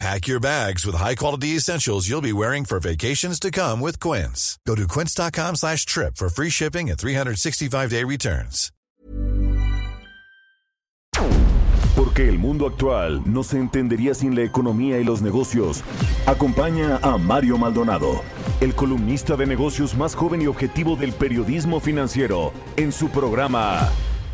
Pack your bags with high-quality essentials you'll be wearing for vacations to come with Quince. Go to quince.com slash trip for free shipping and 365-day returns. Porque el mundo actual no se entendería sin la economía y los negocios. Acompaña a Mario Maldonado, el columnista de negocios más joven y objetivo del periodismo financiero, en su programa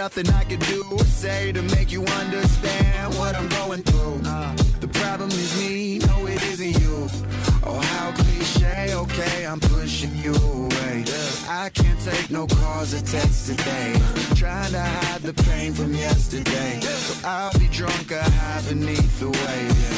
Nothing I could do or say to make you understand what I'm going through. The problem is me, no, it isn't you. Oh, how cliche, okay, I'm pushing you away. I can't take no calls or texts today. Trying to hide the pain from yesterday. So I'll be drunk or high beneath the wave.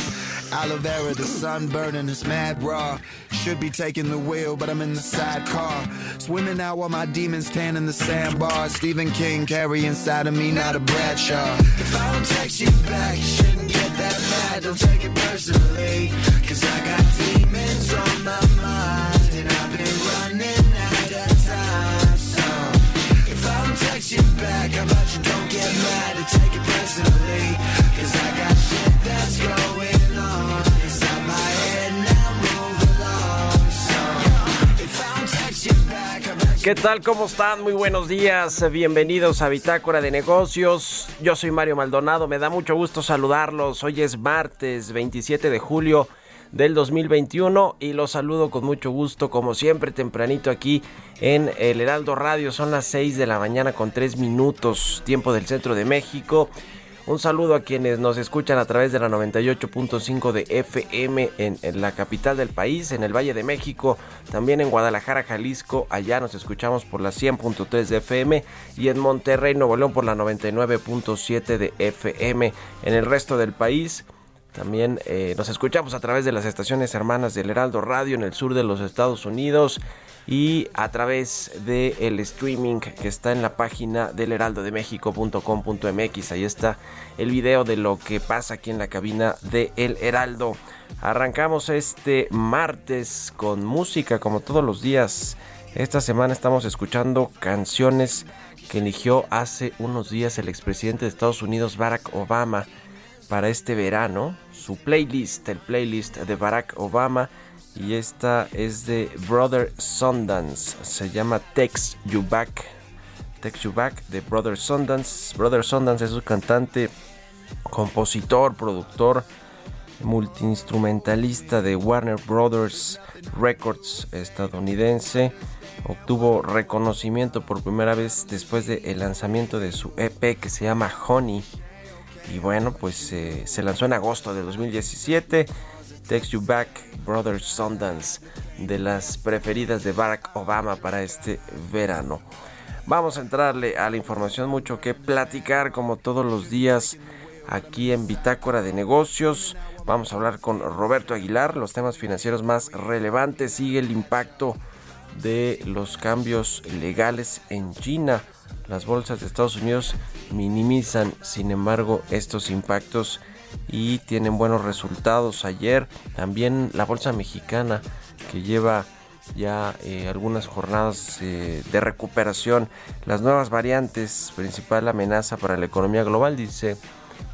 Aloe vera, the sun burning, it's mad raw. Should be taking the wheel, but I'm in the sidecar. Swimming out while my demons tan in the sandbar. Stephen King carry inside of me, not a Bradshaw. If I don't text you back, you shouldn't get that mad. Don't take it personally. Cause I got demons on my mind. And I've been running out of time. So if I don't text you back, how about you don't get mad and ¿Qué tal? ¿Cómo están? Muy buenos días. Bienvenidos a Bitácora de Negocios. Yo soy Mario Maldonado. Me da mucho gusto saludarlos. Hoy es martes 27 de julio del 2021 y los saludo con mucho gusto como siempre tempranito aquí en el Heraldo Radio. Son las 6 de la mañana con 3 minutos tiempo del centro de México. Un saludo a quienes nos escuchan a través de la 98.5 de FM en, la capital del país, en el Valle de México, también en Guadalajara, Jalisco, allá nos escuchamos por la 100.3 de FM y en Monterrey, Nuevo León por la 99.7 de FM. En el resto del país también eh, nos escuchamos a través de las estaciones hermanas del Heraldo Radio en el sur de los Estados Unidos y a través del el streaming que está en la página del heraldodemexico.com.mx. Ahí está el video de lo que pasa aquí en la cabina de El Heraldo. Arrancamos este martes con música como todos los días. Esta semana estamos escuchando canciones que eligió hace unos días el expresidente de Estados Unidos Barack Obama para este verano. Su playlist, el playlist de Barack Obama y esta es de Brother Sundance. Se llama Text You Back. Text You Back de Brother Sundance. Brother Sundance es un cantante, compositor, productor, multiinstrumentalista de Warner Brothers Records estadounidense. Obtuvo reconocimiento por primera vez después del lanzamiento de su EP que se llama Honey. Y bueno, pues eh, se lanzó en agosto de 2017. Text You Back, Brother Sundance, de las preferidas de Barack Obama para este verano. Vamos a entrarle a la información, mucho que platicar como todos los días aquí en Bitácora de Negocios. Vamos a hablar con Roberto Aguilar, los temas financieros más relevantes. Sigue el impacto de los cambios legales en China. Las bolsas de Estados Unidos minimizan, sin embargo, estos impactos y tienen buenos resultados. Ayer también la bolsa mexicana que lleva ya eh, algunas jornadas eh, de recuperación. Las nuevas variantes, principal amenaza para la economía global, dice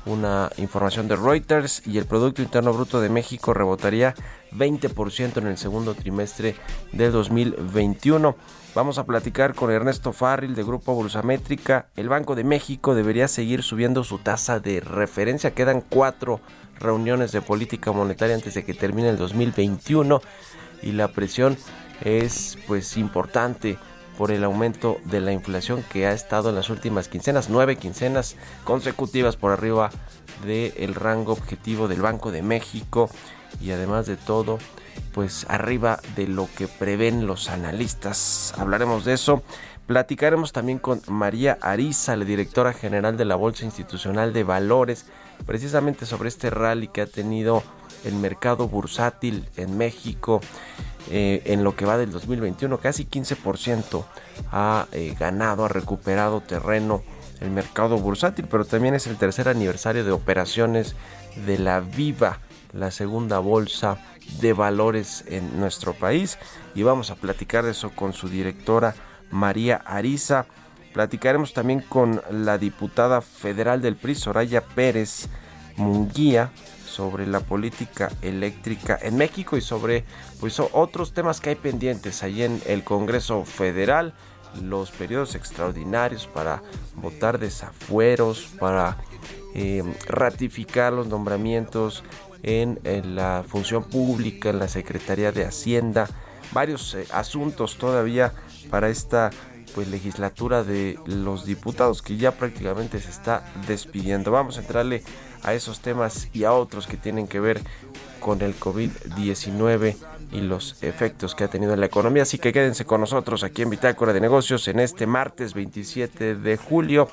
una información de Reuters y el Producto Interno Bruto de México rebotaría 20% en el segundo trimestre del 2021. Vamos a platicar con Ernesto Farril de Grupo Bolsamétrica. El Banco de México debería seguir subiendo su tasa de referencia. Quedan cuatro reuniones de política monetaria antes de que termine el 2021 y la presión es pues importante por el aumento de la inflación que ha estado en las últimas quincenas, nueve quincenas consecutivas por arriba del rango objetivo del Banco de México y además de todo pues arriba de lo que prevén los analistas. Hablaremos de eso. Platicaremos también con María Ariza, la directora general de la Bolsa Institucional de Valores, precisamente sobre este rally que ha tenido el mercado bursátil en México eh, en lo que va del 2021. Casi 15% ha eh, ganado, ha recuperado terreno el mercado bursátil, pero también es el tercer aniversario de operaciones de la Viva, la segunda bolsa de valores en nuestro país. Y vamos a platicar de eso con su directora María Ariza. Platicaremos también con la diputada federal del PRI, Soraya Pérez Munguía, sobre la política eléctrica en México y sobre pues, otros temas que hay pendientes ahí en el Congreso Federal, los periodos extraordinarios para votar desafueros, para eh, ratificar los nombramientos en, la función pública, en la Secretaría de Hacienda, varios eh, asuntos todavía para esta pues legislatura de los diputados que ya prácticamente se está despidiendo. Vamos a entrarle a esos temas y a otros que tienen que ver con el COVID-19 y los efectos que ha tenido en la economía. Así que quédense con nosotros aquí en Bitácora de Negocios en este martes 27 de julio.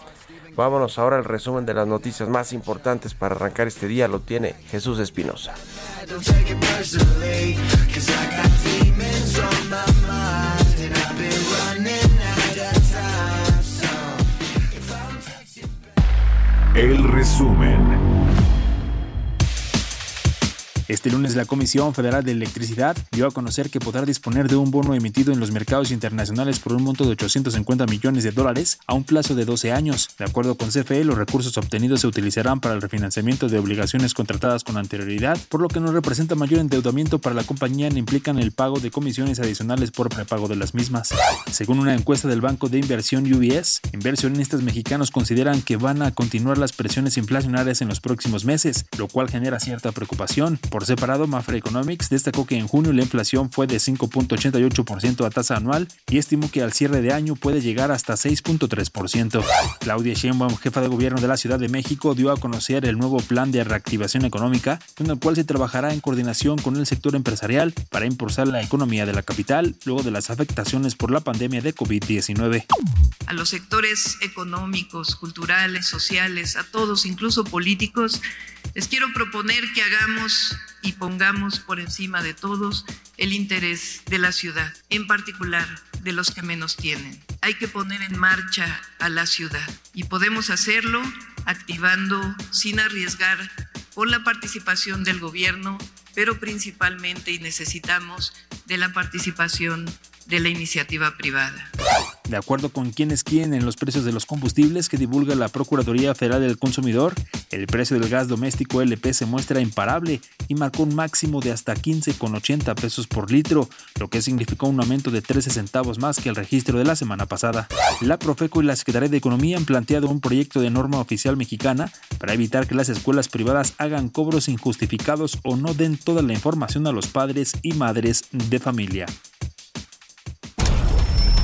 Vámonos ahora al resumen de las noticias más importantes para arrancar este día. Lo tiene Jesús Espinosa. El resumen. Este lunes la Comisión Federal de Electricidad dio a conocer que podrá disponer de un bono emitido en los mercados internacionales por un monto de 850 millones de dólares a un plazo de 12 años. De acuerdo con CFE, los recursos obtenidos se utilizarán para el refinanciamiento de obligaciones contratadas con anterioridad, por lo que no representa mayor endeudamiento para la compañía ni implican el pago de comisiones adicionales por prepago de las mismas. Según una encuesta del Banco de Inversión UBS, inversionistas mexicanos consideran que van a continuar las presiones inflacionarias en los próximos meses, lo cual genera cierta preocupación. Por separado, Mafra Economics destacó que en junio la inflación fue de 5.88% a tasa anual y estimó que al cierre de año puede llegar hasta 6.3%. Claudia Sheinbaum, jefa de gobierno de la Ciudad de México, dio a conocer el nuevo plan de reactivación económica, con el cual se trabajará en coordinación con el sector empresarial para impulsar la economía de la capital luego de las afectaciones por la pandemia de COVID-19. A los sectores económicos, culturales, sociales, a todos, incluso políticos, les quiero proponer que hagamos y pongamos por encima de todos el interés de la ciudad, en particular de los que menos tienen. Hay que poner en marcha a la ciudad y podemos hacerlo activando sin arriesgar con la participación del gobierno, pero principalmente y necesitamos de la participación de la iniciativa privada. De acuerdo con quién es quién en los precios de los combustibles que divulga la Procuraduría Federal del Consumidor, el precio del gas doméstico LP se muestra imparable y marcó un máximo de hasta 15,80 pesos por litro, lo que significó un aumento de 13 centavos más que el registro de la semana pasada. La Profeco y la Secretaría de Economía han planteado un proyecto de norma oficial mexicana para evitar que las escuelas privadas hagan cobros injustificados o no den toda la información a los padres y madres de familia.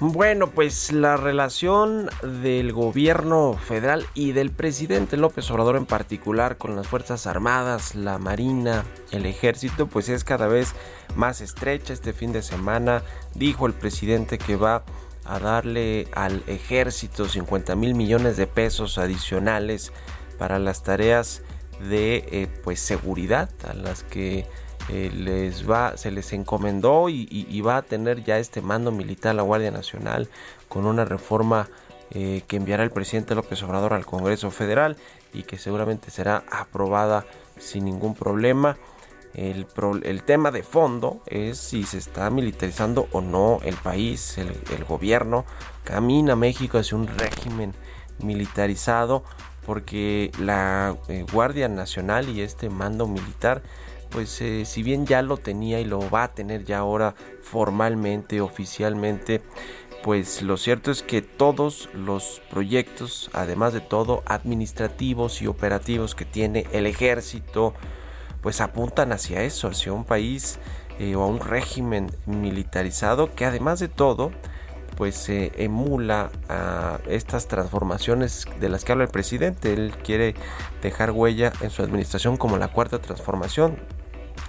Bueno, pues la relación del gobierno federal y del presidente López Obrador en particular con las Fuerzas Armadas, la Marina, el Ejército, pues es cada vez más estrecha. Este fin de semana dijo el presidente que va a darle al ejército 50 mil millones de pesos adicionales para las tareas de eh, pues seguridad a las que eh, les va, se les encomendó y, va a tener ya este mando militar la Guardia Nacional con una reforma eh, que enviará el presidente López Obrador al Congreso Federal y que seguramente será aprobada sin ningún problema. El, el, tema de fondo es si se está militarizando o no el país, el, gobierno. Camina México hacia un régimen militarizado porque la eh, Guardia Nacional y este mando militar pues eh, si bien ya lo tenía y lo va a tener ya ahora formalmente, oficialmente, pues lo cierto es que todos los proyectos, además de todo, administrativos y operativos que tiene el ejército, pues apuntan hacia eso, hacia un país eh, o a un régimen militarizado que además de todo, pues emula a estas transformaciones de las que habla el presidente. Él quiere dejar huella en su administración como la cuarta transformación,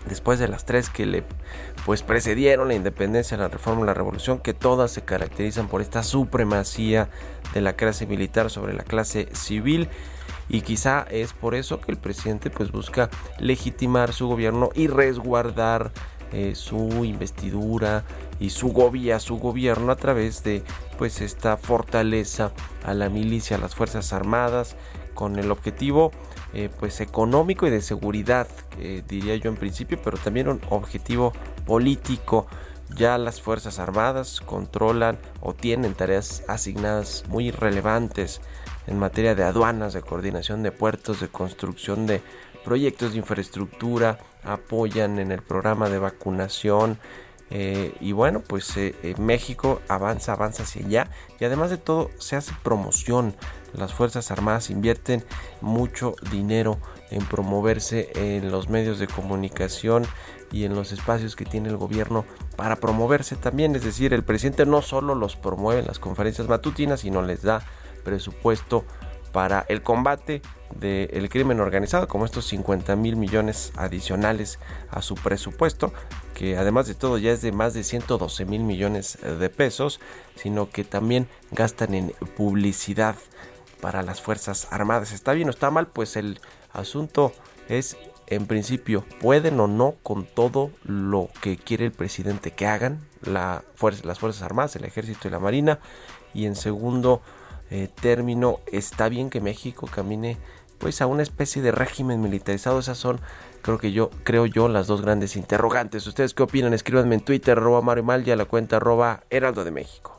después de las tres que le pues precedieron la independencia, la reforma la revolución, que todas se caracterizan por esta supremacía de la clase militar sobre la clase civil. Y quizá es por eso que el presidente pues busca legitimar su gobierno y resguardar eh, su investidura y su gobierno, su gobierno a través de pues esta fortaleza a la milicia, a las fuerzas armadas con el objetivo eh, pues económico y de seguridad, diría yo en principio, pero también un objetivo político. Ya las Fuerzas Armadas controlan o tienen tareas asignadas muy relevantes en materia de aduanas, de coordinación de puertos, de construcción de proyectos de infraestructura, apoyan en el programa de vacunación, eh, y bueno, pues eh, México avanza, avanza hacia allá y además de todo se hace promoción. Las Fuerzas Armadas invierten mucho dinero en promoverse en los medios de comunicación y en los espacios que tiene el gobierno para promoverse también. Es decir, el presidente no solo los promueve en las conferencias matutinas, sino les da presupuesto para el combate del crimen organizado, como estos 50 mil millones adicionales a su presupuesto, que además de todo ya es de más de 112 mil millones de pesos, sino que también gastan en publicidad para las Fuerzas Armadas. ¿Está bien o está mal? Pues el asunto es, en principio, pueden o no con todo lo que quiere el presidente que hagan las Fuerzas Armadas, el Ejército y la Marina. Y en segundo eh, término, está bien que México camine pues a una especie de régimen militarizado. Esas son, creo que yo, creo yo, las dos grandes interrogantes. ¿Ustedes qué opinan? Escríbanme en Twitter, arroba Mario Mal, y a la cuenta arroba Heraldo de México.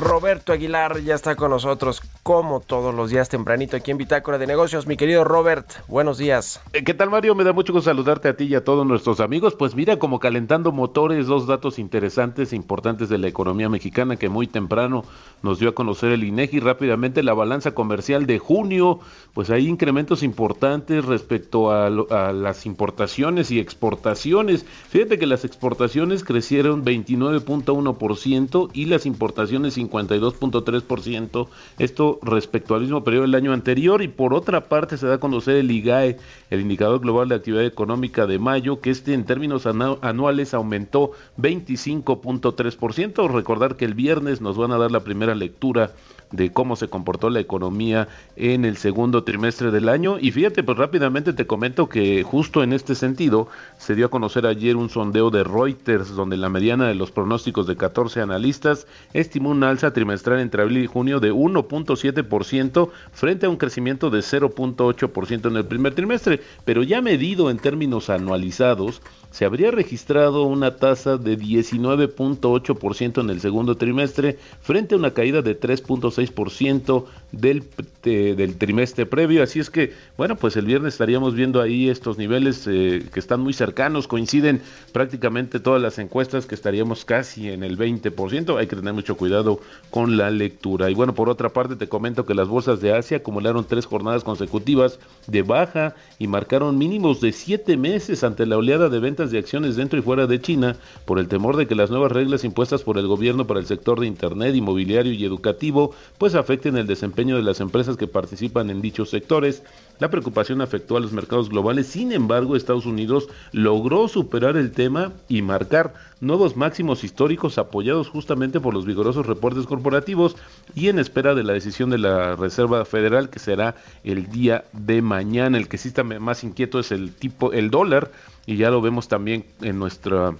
Roberto Aguilar ya está con nosotros como todos los días tempranito aquí en Bitácora de Negocios. Mi querido Robert, buenos días. Eh, ¿Qué tal Mario? Me da mucho gusto saludarte a ti y a todos nuestros amigos. Pues mira, como calentando motores, dos datos interesantes e importantes de la economía mexicana que muy temprano nos dio a conocer el INEGI. Rápidamente la balanza comercial de junio, pues hay incrementos importantes respecto a, a las importaciones y exportaciones. Fíjate que las exportaciones crecieron 29.1% y las importaciones 52.3%. Esto respecto al mismo periodo del año anterior y por otra parte se da a conocer el IGAE, el indicador global de actividad económica de mayo, que este en términos anuales aumentó 25.3%. Recordar que el viernes nos van a dar la primera lectura de cómo se comportó la economía en el segundo trimestre del año. Y fíjate, pues rápidamente te comento que justo en este sentido se dio a conocer ayer un sondeo de Reuters donde la mediana de los pronósticos de 14 analistas estimó una alza trimestral entre abril y junio de 1.7% frente a un crecimiento de 0.8% en el primer trimestre, pero ya medido en términos anualizados, se habría registrado una tasa de 19.8% en el segundo trimestre frente a una caída de 3.6% del, del trimestre previo. Así es que, bueno, pues el viernes estaríamos viendo ahí estos niveles eh, que están muy cercanos, coinciden prácticamente todas las encuestas que estaríamos casi en el 20%. Hay que tener mucho cuidado con la lectura. Y bueno, por otra parte te comento que las bolsas de Asia acumularon tres jornadas consecutivas de baja y marcaron mínimos de siete meses ante la oleada de ventas de acciones dentro y fuera de China por el temor de que las nuevas reglas impuestas por el gobierno para el sector de Internet, inmobiliario y educativo pues afecten el desempeño de las empresas que participan en dichos sectores. La preocupación afectó a los mercados globales, sin embargo Estados Unidos logró superar el tema y marcar nuevos máximos históricos apoyados justamente por los vigorosos reportes corporativos y en espera de la decisión de la Reserva Federal que será el día de mañana. El que sí está más inquieto es el tipo el dólar y ya lo vemos también en nuestra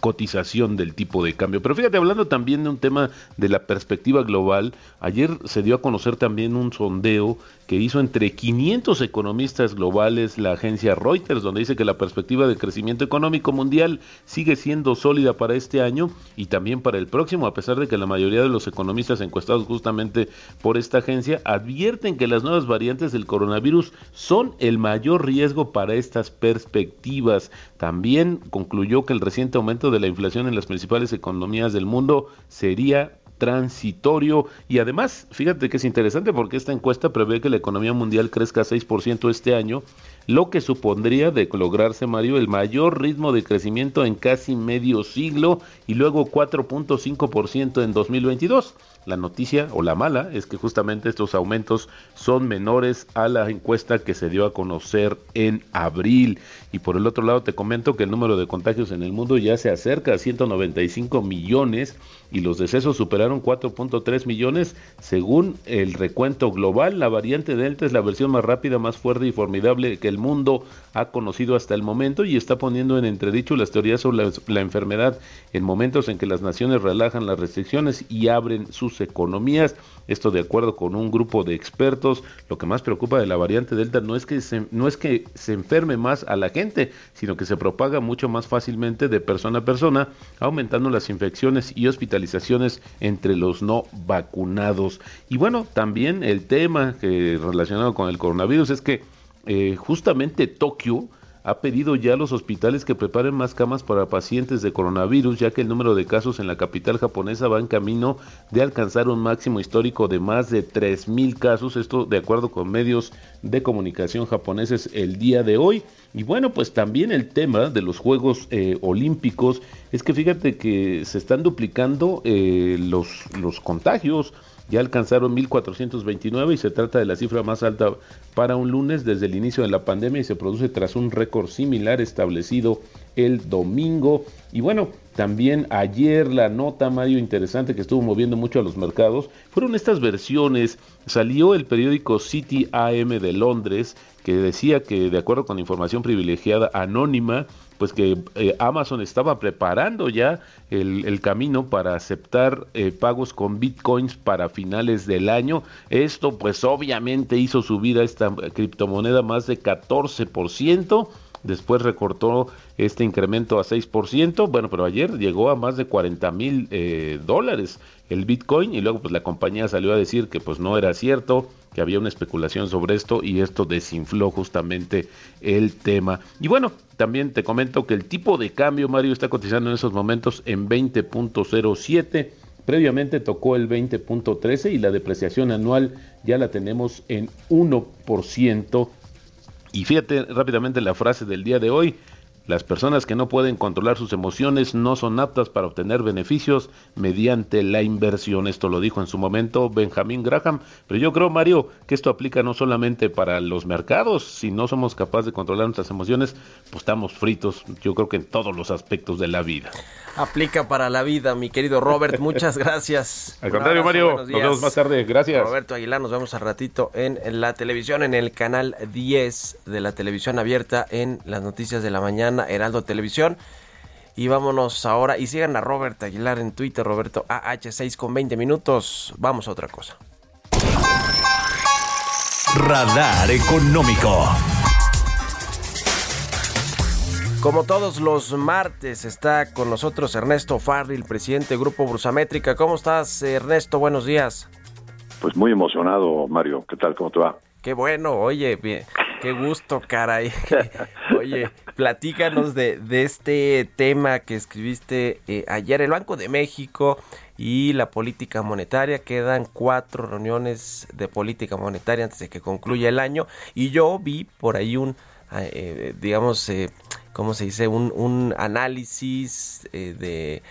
cotización del tipo de cambio. Pero fíjate, hablando también de un tema de la perspectiva global, ayer se dio a conocer también un sondeo que hizo entre 500 economistas globales la agencia Reuters, donde dice que la perspectiva de crecimiento económico mundial sigue siendo sólida para este año y también para el próximo, a pesar de que la mayoría de los economistas encuestados justamente por esta agencia advierten que las nuevas variantes del coronavirus son el mayor riesgo para estas perspectivas. También concluyó que el reciente aumento de la inflación en las principales economías del mundo sería transitorio. Y además, fíjate que es interesante porque esta encuesta prevé que la economía mundial crezca 6% este año, lo que supondría de lograrse, Mario, el mayor ritmo de crecimiento en casi medio siglo y luego 4.5% en 2022. La noticia o la mala es que justamente estos aumentos son menores a la encuesta que se dio a conocer en abril. Y por el otro lado te comento que el número de contagios en el mundo ya se acerca a 195 millones y los decesos superaron 4.3 millones según el recuento global. La variante Delta es la versión más rápida, más fuerte y formidable que el mundo ha conocido hasta el momento y está poniendo en entredicho las teorías sobre la, la enfermedad en momentos en que las naciones relajan las restricciones y abren sus economías. Esto de acuerdo con un grupo de expertos. Lo que más preocupa de la variante Delta no es que se, no es que se enferme más a la gente, sino que se propaga mucho más fácilmente de persona a persona, aumentando las infecciones y hospitalizaciones entre los no vacunados. Y bueno, también el tema que relacionado con el coronavirus es que eh, justamente Tokio ha pedido ya a los hospitales que preparen más camas para pacientes de coronavirus, ya que el número de casos en la capital japonesa va en camino de alcanzar un máximo histórico de más de 3.000 casos, esto de acuerdo con medios de comunicación japoneses el día de hoy. Y bueno, pues también el tema de los Juegos eh, Olímpicos es que fíjate que se están duplicando eh, los, los contagios ya alcanzaron 1.429 y se trata de la cifra más alta para un lunes desde el inicio de la pandemia y se produce tras un récord similar establecido el domingo. Y bueno, también ayer la nota, Mario, interesante que estuvo moviendo mucho a los mercados, fueron estas versiones. Salió el periódico City AM de Londres que decía que de acuerdo con información privilegiada anónima, pues que eh, Amazon estaba preparando ya el, camino para aceptar eh, pagos con bitcoins para finales del año. Esto pues obviamente hizo subir a esta criptomoneda más de 14% después recortó este incremento a 6%, bueno, pero ayer llegó a más de 40 mil eh, dólares el Bitcoin y luego pues la compañía salió a decir que pues no era cierto, que había una especulación sobre esto y esto desinfló justamente el tema. Y bueno, también te comento que el tipo de cambio, Mario, está cotizando en esos momentos en 20.07. Previamente tocó el 20.13 y la depreciación anual ya la tenemos en 1%. Y fíjate rápidamente la frase del día de hoy. Las personas que no pueden controlar sus emociones no son aptas para obtener beneficios mediante la inversión. Esto lo dijo en su momento Benjamin Graham. Pero yo creo, Mario, que esto aplica no solamente para los mercados. Si no somos capaces de controlar nuestras emociones, pues estamos fritos. Yo creo que en todos los aspectos de la vida. Aplica para la vida, mi querido Robert. Muchas gracias. Al contrario, Mario. Nos vemos más tarde. Gracias. Roberto Aguilar, nos vemos al ratito en la televisión, en el canal 10 de la televisión abierta, en las noticias de la mañana Heraldo Televisión. Y vámonos ahora y sigan a Robert Aguilar en Twitter, Roberto AH6 con 20 minutos. Vamos a otra cosa. Radar Económico. Como todos los martes está con nosotros Ernesto Farril, presidente del Grupo Brusamétrica. ¿Cómo estás, Ernesto? Buenos días. Pues muy emocionado, Mario. ¿Qué tal? ¿Cómo te va? Qué bueno, oye, bien. Qué gusto, caray. Oye, platícanos de, de este tema que escribiste eh, ayer. El Banco de México y la política monetaria. Quedan cuatro reuniones de política monetaria antes de que concluya el año. Y yo vi por ahí un eh, digamos, eh, ¿cómo se dice? Un, un análisis de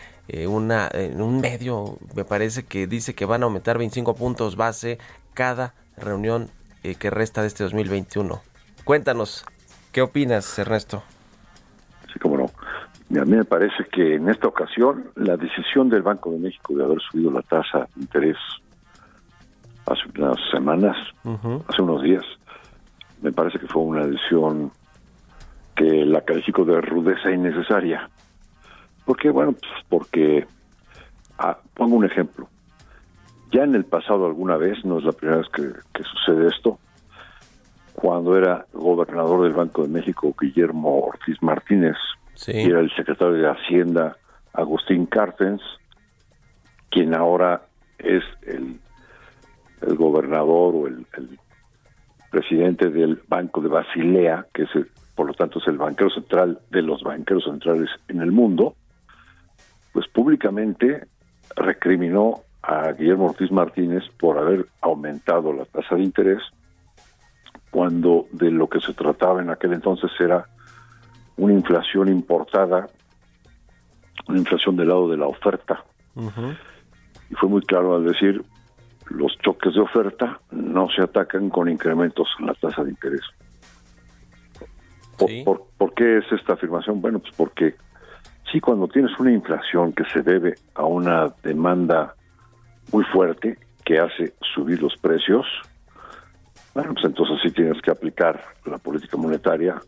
una, en un medio, me parece que dice que van a aumentar 25 puntos base cada reunión que resta de este 2021. Cuéntanos, ¿qué opinas, Ernesto? Sí, cómo no. A mí me parece que en esta ocasión la decisión del Banco de México de haber subido la tasa de interés hace unas semanas, hace unos días, me parece que fue una decisión que la califico de rudeza innecesaria. ¿Por qué? Bueno, pues porque, ah, pongo un ejemplo. Ya en el pasado alguna vez, no es la primera vez que, sucede esto, cuando era gobernador del Banco de México Guillermo Ortiz Martínez y era el secretario de Hacienda Agustín Cartens, quien ahora es el el gobernador o el, presidente del Banco de Basilea, que es por lo tanto es el banquero central de los banqueros centrales en el mundo, pues públicamente recriminó a Guillermo Ortiz Martínez por haber aumentado la tasa de interés cuando de lo que se trataba en aquel entonces era una inflación importada, una inflación del lado de la oferta. Y fue muy claro al decir, los choques de oferta no se atacan con incrementos en la tasa de interés. ¿Por, qué es esta afirmación? Bueno, pues porque sí, cuando tienes una inflación que se debe a una demanda muy fuerte que hace subir los precios, bueno, pues entonces sí tienes que aplicar la política monetaria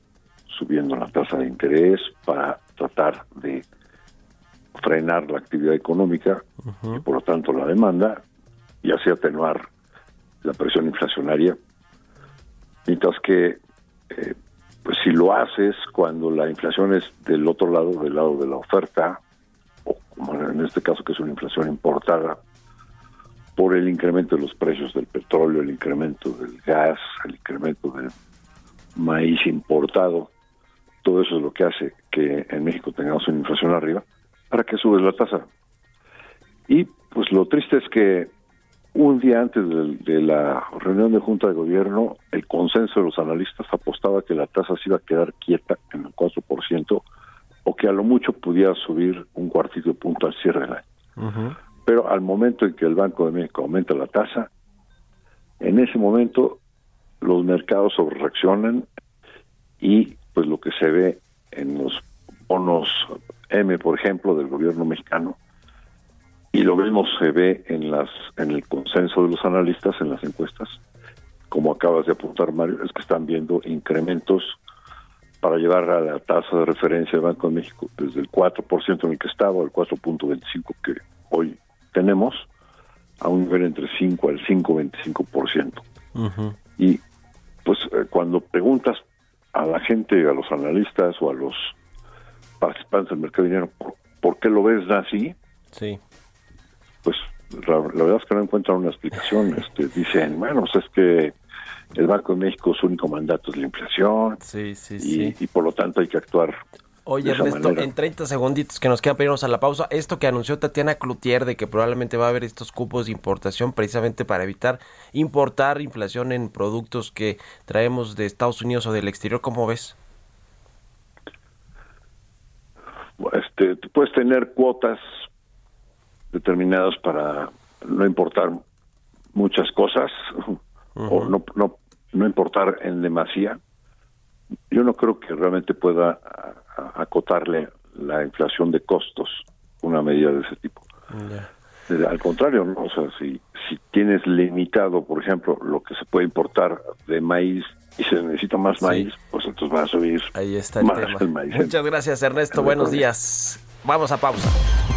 subiendo la tasa de interés para tratar de frenar la actividad económica y por lo tanto la demanda y así atenuar la presión inflacionaria. Mientras que, eh, pues si lo haces cuando la inflación es del otro lado, del lado de la oferta, o como en este caso que es una inflación importada, por el incremento de los precios del petróleo, el incremento del gas, el incremento del maíz importado, todo eso es lo que hace que en México tengamos una inflación arriba, para que subes la tasa. Y pues lo triste es que un día antes de, la reunión de Junta de Gobierno, el consenso de los analistas apostaba que la tasa se iba a quedar quieta en el 4% o que a lo mucho pudiera subir un cuartito de punto al cierre del año. Pero al momento en que el Banco de México aumenta la tasa, en ese momento los mercados sobrereaccionan y pues lo que se ve en los bonos M, por ejemplo, del gobierno mexicano, y lo mismo se ve en las en el consenso de los analistas en las encuestas como acabas de apuntar Mario es que están viendo incrementos para llevar a la tasa de referencia del Banco de México desde el 4% en el que estaba al 4.25 que hoy tenemos a un nivel entre 5 al 5.25%. Y pues eh, cuando preguntas a la gente, a los analistas o a los participantes del mercado de dinero, ¿por, ¿por qué lo ves así? Sí pues la, verdad es que no encuentran una explicación. Este, dicen, bueno, pues es que el Banco de México su único mandato es la inflación sí, sí, y, sí. y por lo tanto hay que actuar Oye, Ernesto, en 30 segunditos que nos queda para a la pausa, esto que anunció Tatiana Cloutier de que probablemente va a haber estos cupos de importación precisamente para evitar importar inflación en productos que traemos de Estados Unidos o del exterior, ¿cómo ves? Este, puedes tener cuotas determinados para no importar muchas cosas o no, no, no importar en demasía, yo no creo que realmente pueda acotarle la inflación de costos una medida de ese tipo. Al contrario, ¿no? o sea, si, si tienes limitado, por ejemplo, lo que se puede importar de maíz y se necesita más maíz, pues entonces va a subir Ahí está el tema. maíz. Muchas gracias, Ernesto. Buenos días. Vamos a pausa.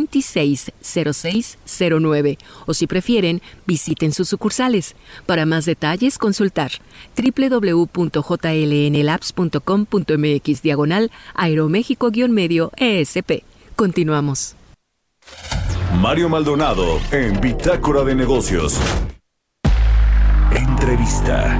260609 o si prefieren, visiten sus sucursales. Para más detalles, consultar www.jlnlabs.com.mx diagonal aeroméxico-medio ESP. Continuamos. Mario Maldonado en Bitácora de Negocios. Entrevista.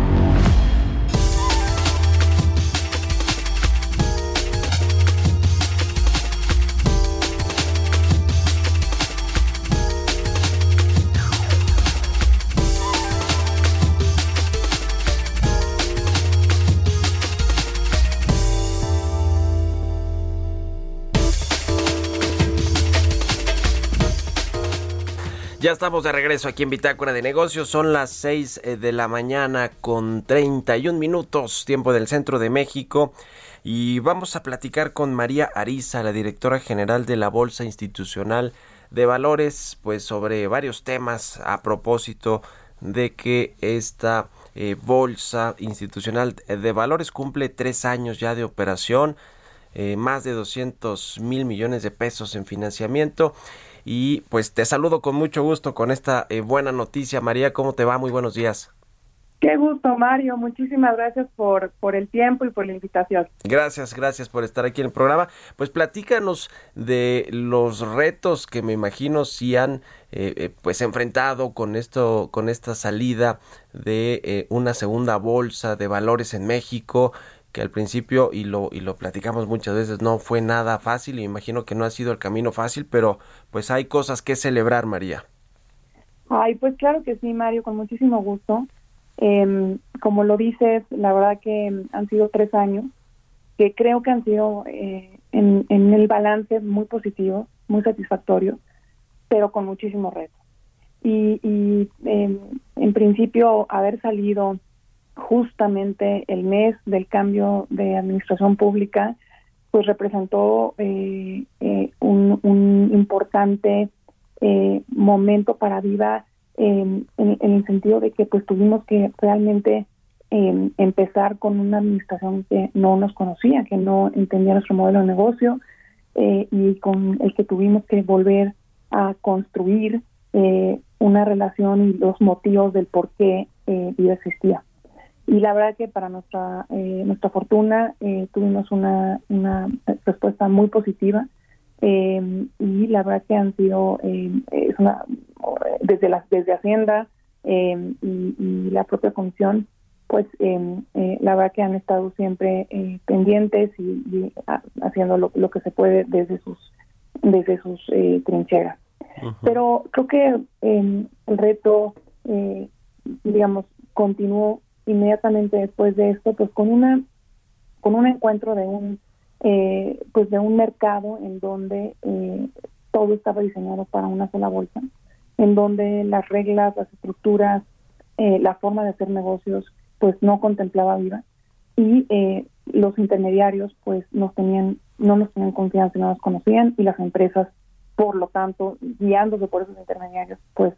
Estamos de regreso aquí en Bitácora de Negocios. Son las 6 eh, de la mañana con 31 minutos, tiempo del centro de México. Y vamos a platicar con María Ariza, la directora general de la Bolsa Institucional de Valores, pues sobre varios temas a propósito de que esta eh, Bolsa Institucional de Valores cumple tres años ya de operación, eh, más de 200 mil millones de pesos en financiamiento y pues te saludo con mucho gusto con esta eh, buena noticia. María, ¿cómo te va? Muy buenos días. Qué gusto, Mario. Muchísimas gracias por, por el tiempo y por la invitación. Gracias, gracias por estar aquí en el programa. Pues platícanos de los retos que me imagino si han eh, eh, pues enfrentado con esto, con esta salida de una segunda bolsa de valores en México que al principio, y lo, y lo platicamos muchas veces, no fue nada fácil y imagino que no ha sido el camino fácil, pero pues hay cosas que celebrar, María. Ay, pues claro que sí, Mario, con muchísimo gusto. Eh, como lo dices, la verdad que han sido tres años que creo que han sido eh, en, el balance muy positivo, muy satisfactorio, pero con muchísimos retos. Y, y eh, en principio haber salido justamente el mes del cambio de administración pública, pues representó eh, eh, un, importante eh, momento para Viva en, en, el sentido de que pues tuvimos que realmente em, empezar con una administración que no nos conocía, que no entendía nuestro modelo de negocio y con el que tuvimos que volver a construir una relación y los motivos del por qué Viva existía y la verdad que para nuestra eh, nuestra fortuna eh, tuvimos una, una respuesta muy positiva eh, y la verdad que han sido es una desde las desde Hacienda y, y, la propia comisión pues la verdad que han estado siempre pendientes y, haciendo lo, lo, que se puede desde sus desde sus trincheras. Pero creo que el reto digamos continuó inmediatamente después de esto, pues con una con un encuentro de un eh, pues de un mercado en donde eh, todo estaba diseñado para una sola bolsa, en donde las reglas, las estructuras, eh, la forma de hacer negocios, pues no contemplaba viva y los intermediarios, pues nos tenían no nos tenían confianza, no nos conocían y las empresas, por lo tanto, guiándose por esos intermediarios, pues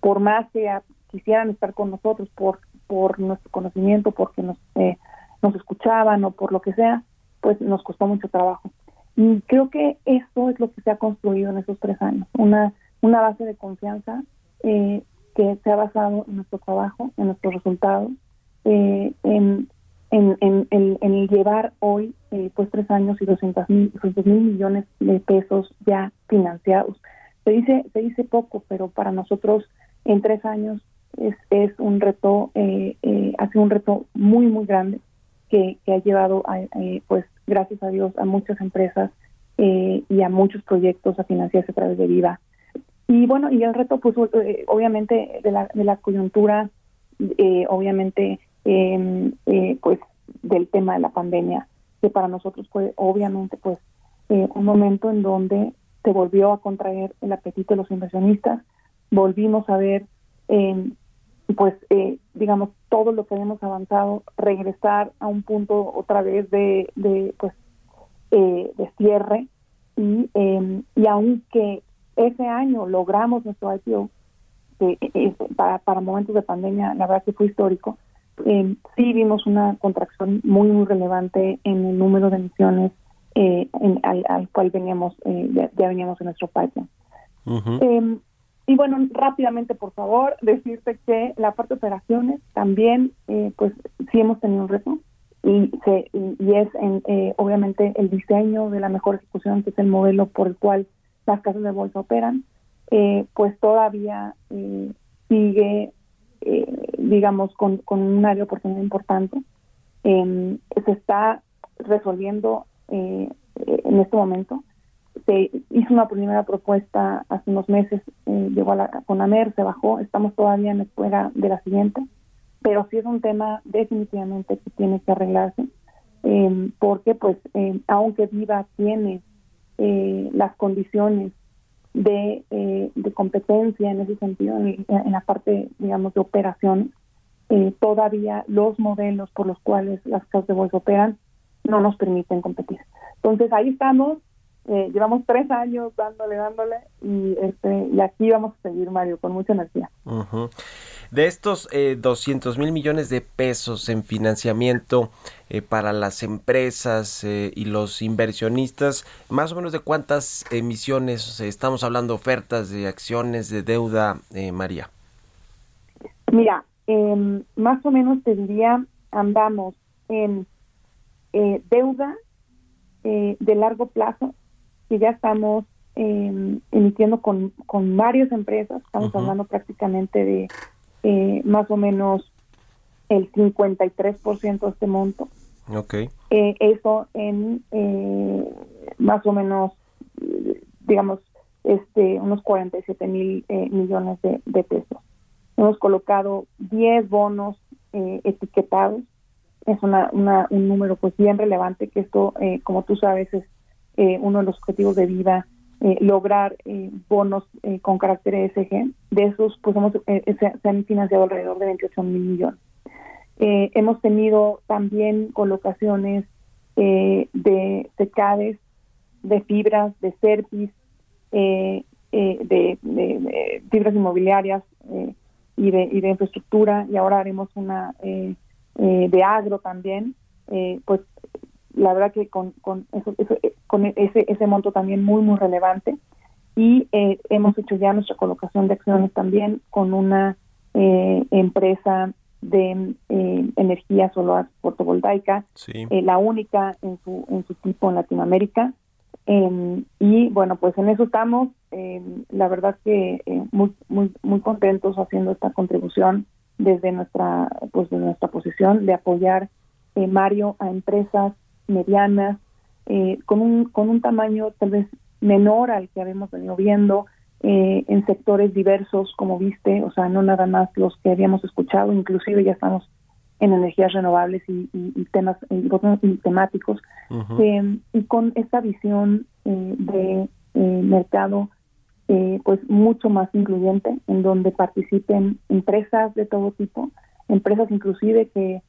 por más que quisieran estar con nosotros, por por nuestro conocimiento, porque nos, eh, nos escuchaban o por lo que sea, pues nos costó mucho trabajo. Y creo que eso es lo que se ha construido en esos tres años, una, una base de confianza eh, que se ha basado en nuestro trabajo, en nuestros resultados, eh, en, en, en, en, llevar hoy pues tres años y 200 mil, mil millones de pesos ya financiados. Se dice, se dice poco, pero para nosotros en tres años es, es un reto, eh, eh, ha sido un reto muy, muy grande que, que ha llevado, a, eh, pues, gracias a Dios, a muchas empresas eh, y a muchos proyectos a financiarse a través de Viva. Y bueno, y el reto, pues, eh, obviamente, de la, de la coyuntura, eh, obviamente, em, pues, del tema de la pandemia, que para nosotros fue, obviamente, pues, un momento en donde se volvió a contraer el apetito de los inversionistas, volvimos a ver, eh, pues, eh, digamos, todo lo que habíamos avanzado, regresar a un punto otra vez de, de pues, eh, de cierre y, eh, y aunque ese año logramos nuestro IPO, que eh, para, para momentos de pandemia, la verdad que fue histórico, eh, sí vimos una contracción muy, muy relevante en el número de emisiones eh, en, al, al, cual veníamos, eh, ya, ya, veníamos en nuestro pipeline. Uh -huh. Y bueno, rápidamente, por favor, decirte que la parte de operaciones también, eh, pues sí hemos tenido un reto y, se, y, es en, eh, obviamente el diseño de la mejor ejecución, que es el modelo por el cual las casas de bolsa operan, eh, pues todavía eh, sigue, eh, digamos, con, con, un área de oportunidad importante. se está resolviendo en este momento. Se hizo una primera propuesta hace unos meses, llegó a la CONAMER, se bajó, estamos todavía en espera de la siguiente, pero sí es un tema definitivamente que tiene que arreglarse, porque pues aunque Viva tiene eh, las condiciones de, eh, de, competencia en ese sentido, en, en, la parte, digamos, de operación, eh, todavía los modelos por los cuales las casas de bolsa operan no nos permiten competir. Entonces ahí estamos, eh, llevamos tres años dándole, dándole, y, este, y aquí vamos a seguir, Mario, con mucha energía. Uh -huh. De estos eh, 200 mil millones de pesos en financiamiento eh, para las empresas eh, y los inversionistas, más o menos de cuántas emisiones estamos hablando, ofertas de acciones de deuda, eh, María. Mira, em, más o menos te diría, andamos en eh, deuda de largo plazo, que ya estamos em, emitiendo con, con varias empresas, estamos uh -huh. hablando prácticamente de eh, más o menos el 53% de este monto. Okay. Eh, eso en eh, más o menos, digamos, este unos 47 mil eh, millones de, de, pesos. Hemos colocado 10 bonos etiquetados. Es una, una, un número pues bien relevante que esto, como tú sabes, es uno de los objetivos de vida eh, lograr eh, bonos eh, con carácter ESG. De esos, pues hemos, se, se, han financiado alrededor de 28 mil millones. hemos tenido también colocaciones de secades, de fibras, de CERPIS, de, de, de, fibras inmobiliarias y, de, y de infraestructura, y ahora haremos una de agro también. pues la verdad que con, con, eso, eso, con ese, ese monto también muy, muy relevante. Y eh, hemos hecho ya nuestra colocación de acciones también con una eh, empresa de eh, energía solar fotovoltaica, sí. la única en su, en su tipo en Latinoamérica. Em, y bueno, pues en eso estamos. Em, la verdad que muy, muy, muy contentos haciendo esta contribución desde nuestra, pues de nuestra posición de apoyar, Mario, a empresas medianas, eh, con, un, con un tamaño tal vez menor al que habíamos venido viendo eh, en sectores diversos, como viste, o sea, no nada más los que habíamos escuchado, inclusive ya estamos en energías renovables y, y, y temas y, y temáticos, uh -huh. eh, y con esta visión de mercado pues mucho más incluyente, en donde participen empresas de todo tipo, empresas inclusive que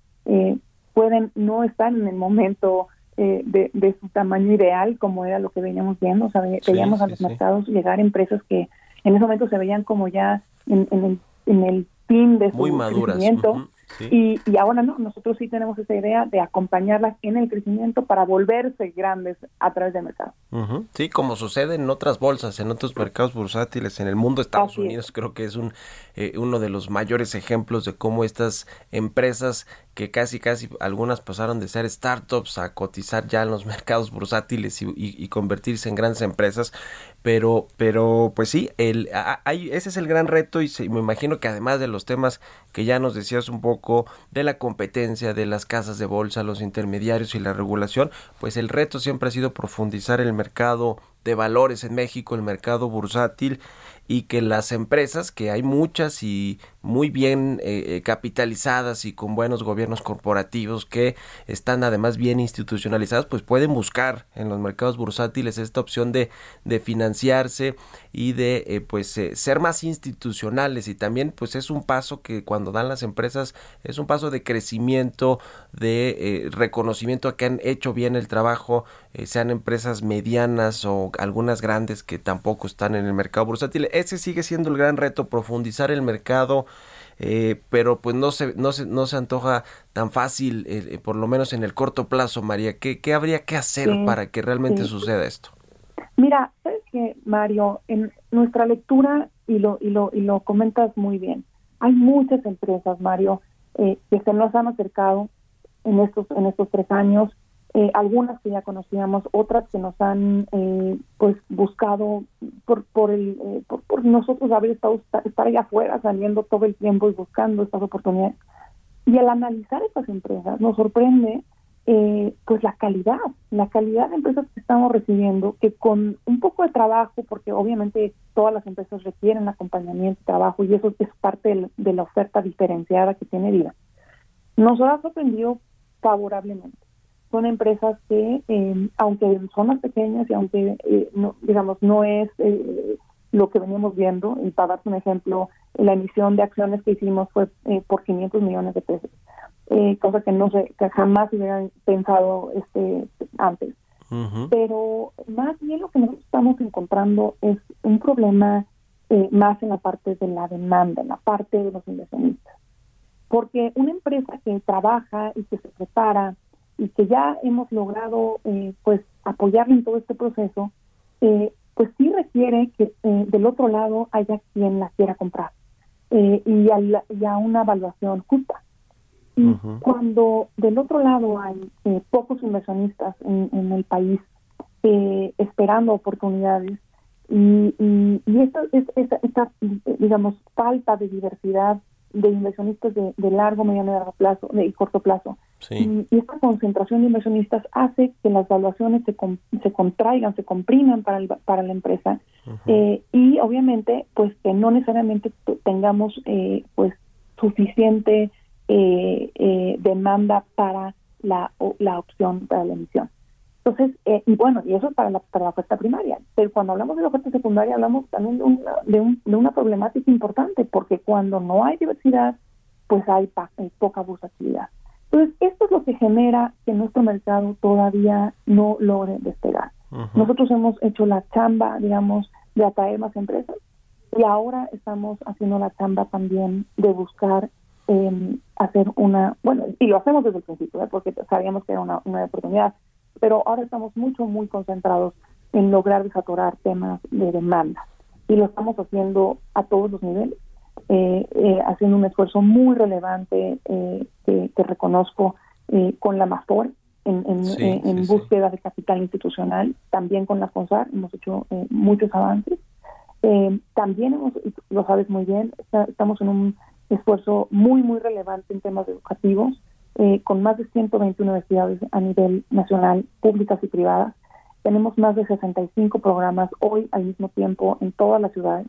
pueden no estar en el momento eh, de, de, su tamaño ideal, como era lo que veníamos viendo. O sea, sí, veíamos a los sí, mercados sí. llegar empresas que en ese momento se veían como ya en, en el, en el fin de su Muy maduras. crecimiento. Uh -huh. Y, y, ahora no, nosotros sí tenemos esa idea de acompañarlas en el crecimiento para volverse grandes a través del mercado. Uh -huh. Sí, como sucede en otras bolsas, en otros mercados bursátiles en el mundo, Estados Así Unidos, es. creo que es un eh, uno de los mayores ejemplos de cómo estas empresas que casi casi algunas pasaron de ser startups a cotizar ya en los mercados bursátiles y, convertirse en grandes empresas, pero pero pues sí, hay, ese es el gran reto y se, me imagino que además de los temas que ya nos decías un poco de la competencia de las casas de bolsa, los intermediarios y la regulación, pues el reto siempre ha sido profundizar el mercado de valores en México, el mercado bursátil y que las empresas, que hay muchas y muy bien eh, capitalizadas y con buenos gobiernos corporativos que están además bien institucionalizadas, pues pueden buscar en los mercados bursátiles esta opción de, de financiarse y de pues ser más institucionales y también pues es un paso que cuando dan las empresas es un paso de crecimiento, de reconocimiento a que han hecho bien el trabajo, sean empresas medianas o algunas grandes que tampoco están en el mercado bursátil. Ese sigue siendo el gran reto, profundizar el mercado, eh, pero pues no se, no se, no se antoja tan fácil, eh, eh, por lo menos en el corto plazo, María. ¿Qué, qué habría que hacer para que realmente suceda esto? Mira, sabes que Mario, en nuestra lectura, y lo, y lo, y lo comentas muy bien, hay muchas empresas, Mario, que se nos han acercado en estos, en estos tres años eh, algunas que ya conocíamos, otras que nos han eh, pues buscado por por el eh, por, nosotros haber estado estar allá afuera saliendo todo el tiempo y buscando estas oportunidades. Y al analizar estas empresas nos sorprende pues la calidad la calidad de empresas que estamos recibiendo que con un poco de trabajo porque obviamente todas las empresas requieren acompañamiento y trabajo y eso es parte de la oferta diferenciada que tiene vida nos ha sorprendido favorablemente son empresas que, eh, aunque son más pequeñas y aunque, eh, no, digamos, no es eh, lo que veníamos viendo, y para darte un ejemplo, la emisión de acciones que hicimos fue por 500 millones de pesos, cosa que no sé, que jamás hubieran pensado este antes. Pero más bien lo que nosotros estamos encontrando es un problema más en la parte de la demanda, en la parte de los inversionistas. Porque una empresa que trabaja y que se prepara y que ya hemos logrado eh, pues apoyarle en todo este proceso, eh, pues sí requiere que eh, del otro lado haya quien la quiera comprar y, a, una evaluación justa. Y cuando del otro lado hay pocos inversionistas en, el país esperando oportunidades y, y, esta, esta, esta, digamos, falta de diversidad de inversionistas de, largo, mediano y largo plazo y corto plazo. Y, esta concentración de inversionistas hace que las valuaciones se, se contraigan, se compriman para, el, para la empresa eh, y obviamente pues que no necesariamente tengamos eh, pues suficiente eh, demanda para la, la opción para la emisión. Entonces, eh, y bueno, y eso es para la, para la oferta primaria. Pero cuando hablamos de la oferta secundaria, hablamos también de una, de, de una problemática importante, porque cuando no hay diversidad, pues hay, poca bursatilidad. Entonces, esto es lo que genera que nuestro mercado todavía no logre despegar. Nosotros hemos hecho la chamba, digamos, de atraer más empresas y ahora estamos haciendo la chamba también de buscar eh, hacer una, bueno, y lo hacemos desde el principio, ¿eh? porque sabíamos que era una, una oportunidad, pero ahora estamos mucho, muy concentrados en lograr desatorar temas de demanda y lo estamos haciendo a todos los niveles, eh, eh, haciendo un esfuerzo muy relevante eh, que, reconozco con la MAFOR en, en, búsqueda de capital institucional, también con la FONSAR hemos hecho muchos avances. también hemos, lo sabes muy bien, estamos en un esfuerzo muy, muy relevante en temas educativos eh, con más de 120 universidades a nivel nacional, públicas y privadas. Tenemos más de 65 programas hoy al mismo tiempo en todas las ciudades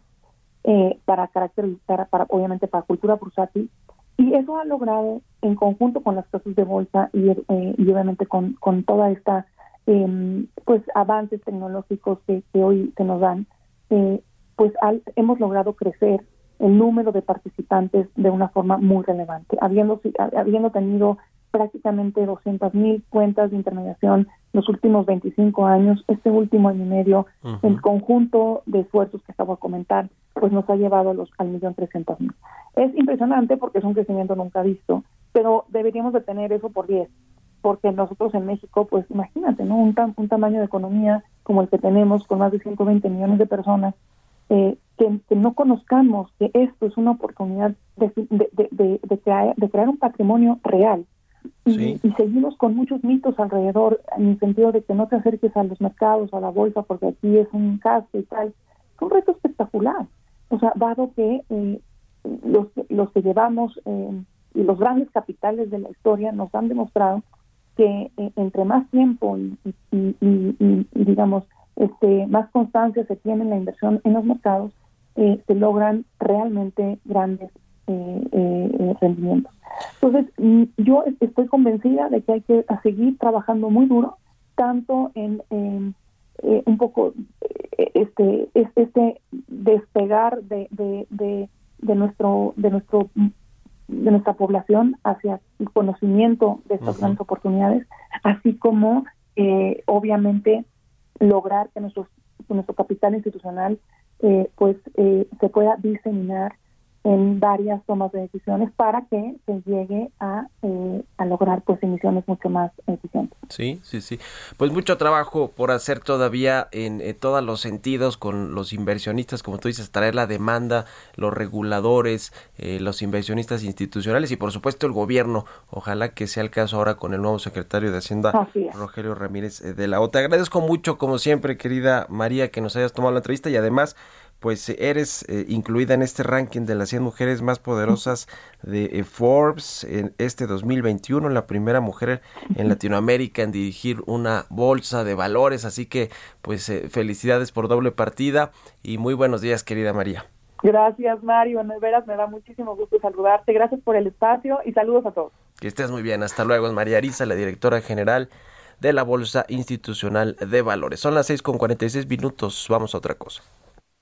eh, para carácter, para, obviamente para cultura bursátil. Y eso ha logrado, en conjunto con las casas de bolsa y, eh, y obviamente con, con toda esta em, pues avances tecnológicos que, hoy se nos dan, pues hemos logrado crecer el número de participantes de una forma muy relevante, habiendo, habiendo tenido prácticamente 200 mil cuentas de intermediación los últimos 25 años, este último año y medio, el conjunto de esfuerzos que acabo de comentar, pues nos ha llevado a los, al millón trescientos mil. Es impresionante porque es un crecimiento nunca visto, pero deberíamos de tener eso por 10, porque nosotros en México, pues imagínate, ¿no? Un, un tamaño de economía como el que tenemos, con más de 120 millones de personas, eh, que, no conozcamos que esto es una oportunidad de, de, crear, un patrimonio real. Y, seguimos con muchos mitos alrededor, en el sentido de que no te acerques a los mercados, a la bolsa, porque aquí es un caso y tal. Es un reto espectacular. O sea, dado que eh, los, los que llevamos eh, y los grandes capitales de la historia nos han demostrado que eh, entre más tiempo y, y, digamos este más constancia se tiene en la inversión en los mercados eh, se logran realmente grandes rendimientos. Entonces, mm, yo estoy convencida de que hay que seguir trabajando muy duro, tanto en, un poco este este despegar de, de, de, nuestro de nuestro de nuestra población hacia el conocimiento de estas grandes oportunidades, así como eh, obviamente lograr que, nuestros, nuestro capital institucional eh, pues eh, se pueda diseminar en varias tomas de decisiones para que se llegue a, eh, a lograr pues emisiones mucho más eficientes. Sí, sí, sí. Pues mucho trabajo por hacer todavía en, todos los sentidos con los inversionistas, como tú dices, traer la demanda, los reguladores, eh, los inversionistas institucionales y por supuesto el gobierno. Ojalá que sea el caso ahora con el nuevo secretario de Hacienda, Rogelio Ramírez eh, de la OTA. agradezco mucho, como siempre, querida María, que nos hayas tomado la entrevista y además pues eres eh, incluida en este ranking de las 100 mujeres más poderosas de eh, Forbes en este 2021, la primera mujer en Latinoamérica en dirigir una bolsa de valores, así que pues eh, felicidades por doble partida y muy buenos días querida María. Gracias Mario, de veras me da muchísimo gusto saludarte, gracias por el espacio y saludos a todos. Que estés muy bien, hasta luego, es María Arisa, la directora general de la Bolsa Institucional de Valores. Son las 6 con 46 minutos, vamos a otra cosa.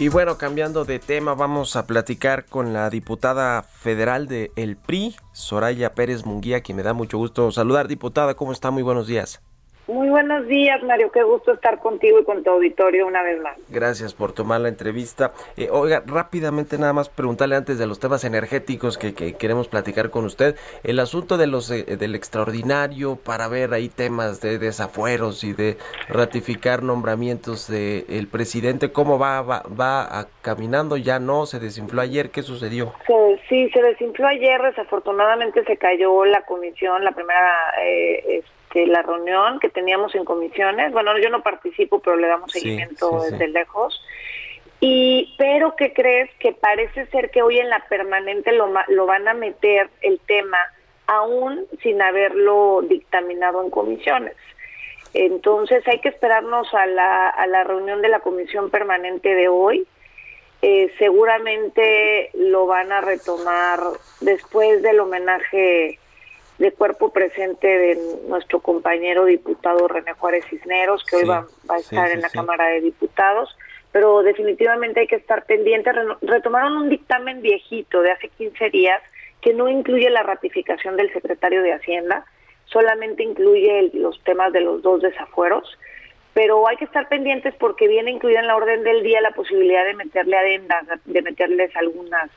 Y bueno, cambiando de tema, vamos a platicar con la diputada federal de El PRI, Soraya Pérez Munguía, quien me da mucho gusto saludar. Diputada, ¿cómo está? Muy buenos días. Muy buenos días, Mario. Qué gusto estar contigo y con tu auditorio una vez más. Gracias por tomar la entrevista. Eh, oiga, rápidamente nada más preguntarle antes de los temas energéticos que, queremos platicar con usted. El asunto de los eh, del extraordinario para ver ahí temas de desafueros y de ratificar nombramientos del presidente. ¿Cómo va, va, va caminando? ¿Ya no? ¿Se desinfló ayer? ¿Qué sucedió? Sí, se desinfló ayer. Desafortunadamente se cayó la comisión, la primera... Eh, este, la reunión que teníamos en comisiones. Bueno, yo no participo, pero le damos seguimiento desde lejos. Y, pero ¿qué crees? Que parece ser que hoy en la permanente lo, lo van a meter el tema aún sin haberlo dictaminado en comisiones. Entonces hay que esperarnos a la, a la reunión de la comisión permanente de hoy. Eh, seguramente lo van a retomar después del homenaje de cuerpo presente de nuestro compañero diputado René Juárez Cisneros, que hoy va, a estar en la Cámara de Diputados, pero definitivamente hay que estar pendientes. Retomaron un dictamen viejito de hace 15 días que no incluye la ratificación del secretario de Hacienda, solamente incluye los temas de los dos desafueros, pero hay que estar pendientes porque viene incluida en la orden del día la posibilidad de meterle adendas, de meterles algunas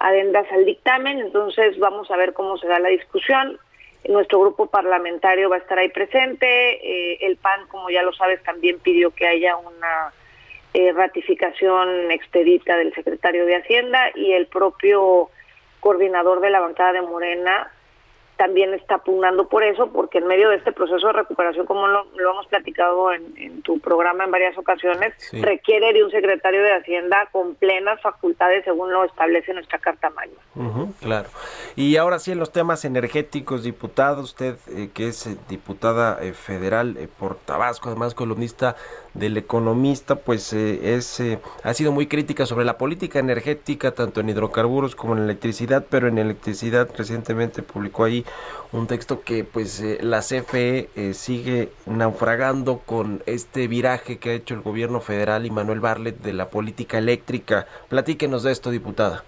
adendas al dictamen, entonces vamos a ver cómo se da la discusión. Nuestro grupo parlamentario va a estar ahí presente, eh, el PAN, como ya lo sabes, también pidió que haya una eh, ratificación expedita del secretario de Hacienda y el propio coordinador de la bancada de Morena también está pugnando por eso, porque en medio de este proceso de recuperación, como lo, hemos platicado en, tu programa en varias ocasiones, requiere de un secretario de Hacienda con plenas facultades según lo establece nuestra Carta Magna. claro. Y ahora sí, en los temas energéticos, diputado, usted eh, que es eh, diputada eh, federal por Tabasco, además columnista del economista, pues es ha sido muy crítica sobre la política energética, tanto en hidrocarburos como en electricidad, pero en electricidad recientemente publicó ahí un texto que pues eh, la CFE eh, sigue naufragando con este viraje que ha hecho el gobierno federal y Manuel Barlet de la política eléctrica. Platíquenos de esto, diputada.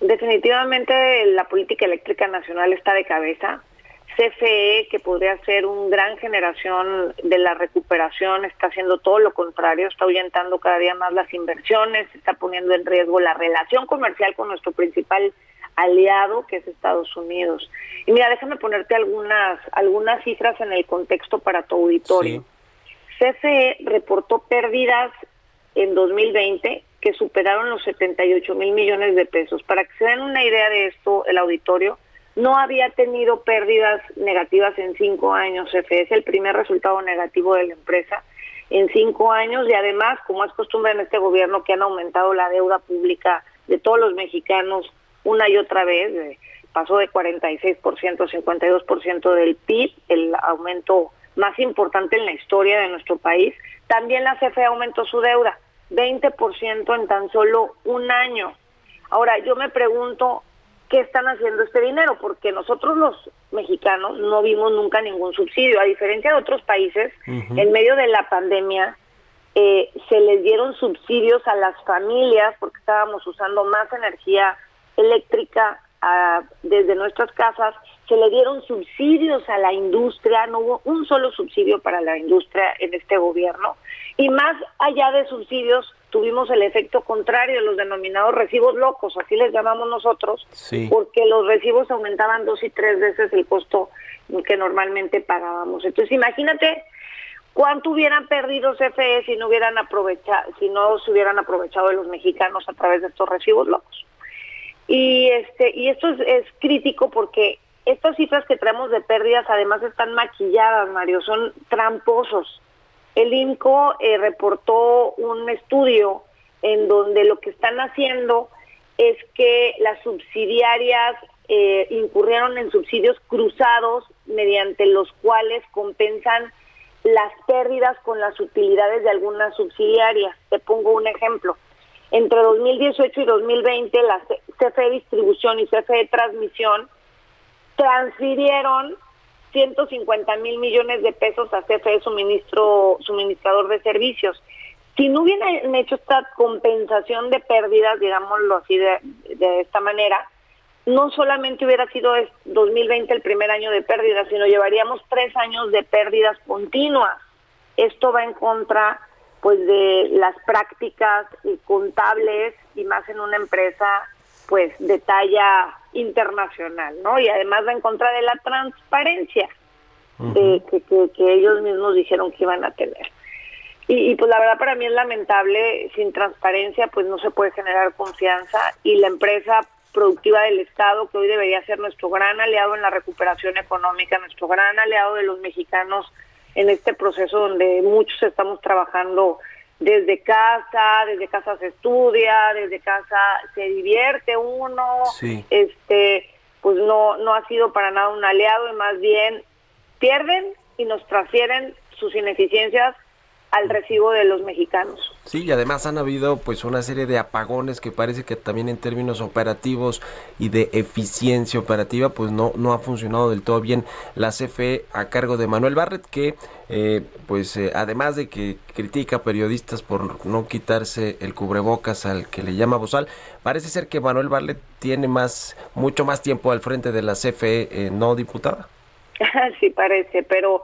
Definitivamente la política eléctrica nacional está de cabeza. CFE, que podría ser una gran generación de la recuperación, está haciendo todo lo contrario, está ahuyentando cada día más las inversiones, está poniendo en riesgo la relación comercial con nuestro principal aliado que es Estados Unidos. Y mira, déjame ponerte algunas, algunas cifras en el contexto para tu auditorio. CFE reportó pérdidas en 2020 que superaron los 78 mil millones de pesos. Para que se den una idea de esto, el auditorio no había tenido pérdidas negativas en cinco años. CFE es el primer resultado negativo de la empresa en cinco años y además, como es costumbre en este gobierno, que han aumentado la deuda pública de todos los mexicanos una y otra vez, pasó de 46% a 52% del PIB, el aumento más importante en la historia de nuestro país. También la CFE aumentó su deuda, 20% en tan solo un año. Ahora, yo me pregunto, ¿qué están haciendo este dinero? Porque nosotros los mexicanos no vimos nunca ningún subsidio, a diferencia de otros países, en medio de la pandemia eh, se les dieron subsidios a las familias porque estábamos usando más energía eléctrica desde nuestras casas, se le dieron subsidios a la industria, no hubo un solo subsidio para la industria en este gobierno, y más allá de subsidios, tuvimos el efecto contrario, los denominados recibos locos, así les llamamos nosotros, porque los recibos aumentaban dos y tres veces el costo que normalmente pagábamos. Entonces, imagínate cuánto hubieran perdido CFE si no hubieran aprovechado, si no se hubieran aprovechado de los mexicanos a través de estos recibos locos. Y este y esto es, crítico porque estas cifras que traemos de pérdidas además están maquilladas, Mario, son tramposos. El INCO eh, reportó un estudio en donde lo que están haciendo es que las subsidiarias eh, incurrieron en subsidios cruzados mediante los cuales compensan las pérdidas con las utilidades de algunas subsidiarias. Te pongo un ejemplo. Entre 2018 y 2020, la CFE Distribución y CFE Transmisión transfirieron 150 mil millones de pesos a CFE suministro, suministrador de servicios. Si no hubieran hecho esta compensación de pérdidas, digámoslo así de, de esta manera, no solamente hubiera sido 2020 el primer año de pérdidas, sino llevaríamos tres años de pérdidas continuas. Esto va en contra pues de las prácticas contables y más en una empresa pues de talla internacional, ¿no? Y además va en contra de la transparencia de, que, que, ellos mismos dijeron que iban a tener. Y, y, pues la verdad para mí es lamentable, sin transparencia pues no se puede generar confianza y la empresa productiva del Estado, que hoy debería ser nuestro gran aliado en la recuperación económica, nuestro gran aliado de los mexicanos en este proceso donde muchos estamos trabajando desde casa, desde casa se estudia, desde casa se divierte uno, este, pues no, no ha sido para nada un aliado y más bien pierden y nos transfieren sus ineficiencias al recibo de los mexicanos. Sí, y además han habido pues una serie de apagones que parece que también en términos operativos y de eficiencia operativa pues no, no ha funcionado del todo bien la CFE a cargo de Manuel Barret que eh, pues eh, además de que critica periodistas por no quitarse el cubrebocas al que le llama Bozal, parece ser que Manuel Barlet tiene más mucho más tiempo al frente de la CFE eh, no diputada. sí parece, pero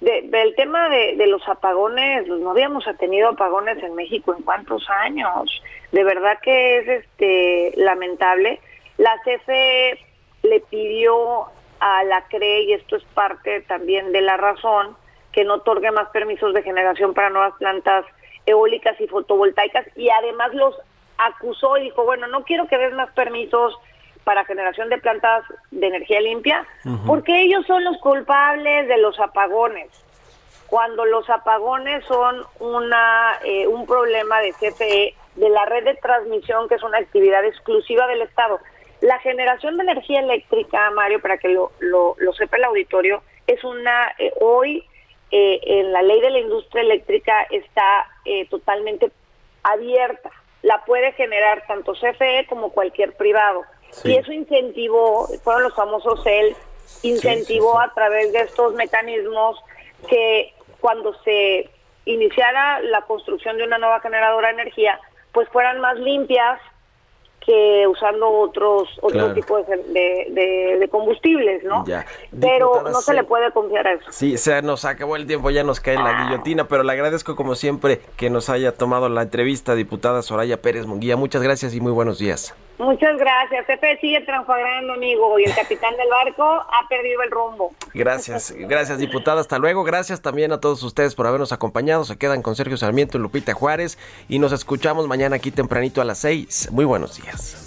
del tema de, los apagones, pues, no habíamos tenido apagones en México en cuántos años. De verdad que es este lamentable. La CFE le pidió a la CRE, y esto es parte también de la razón, que no otorgue más permisos de generación para nuevas plantas eólicas y fotovoltaicas, y además los acusó y dijo, bueno, no quiero que des más permisos para generación de plantas de energía limpia, porque ellos son los culpables de los apagones. Cuando los apagones son una eh, un problema de CFE, de la red de transmisión, que es una actividad exclusiva del Estado. La generación de energía eléctrica, Mario, para que lo, lo, sepa el auditorio, es una, eh, hoy eh, en la ley de la industria eléctrica está totalmente abierta. La puede generar tanto CFE como cualquier privado. Y eso incentivó, fueron los famosos CEL, incentivó a través de estos mecanismos que cuando se iniciara la construcción de una nueva generadora de energía, pues fueran más limpias que usando otros otro tipo de, de, combustibles, ¿no? Pero no se le puede confiar a eso. Sí, se nos acabó el tiempo, ya nos cae la ah. guillotina, pero le agradezco como siempre que nos haya tomado la entrevista, diputada Soraya Pérez Munguía. Muchas gracias y muy buenos días. Muchas gracias. Pepe sigue transformando, amigo, y el capitán del barco ha perdido el rumbo. Gracias, gracias, diputada. Hasta luego. Gracias también a todos ustedes por habernos acompañado. Se quedan con Sergio Sarmiento y Lupita Juárez y nos escuchamos mañana aquí tempranito a las seis. Muy buenos días.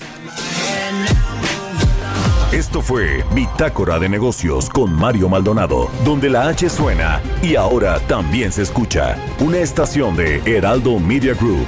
Esto fue Bitácora de Negocios con Mario Maldonado, donde la H suena y ahora también se escucha. Una estación de Heraldo Media Group.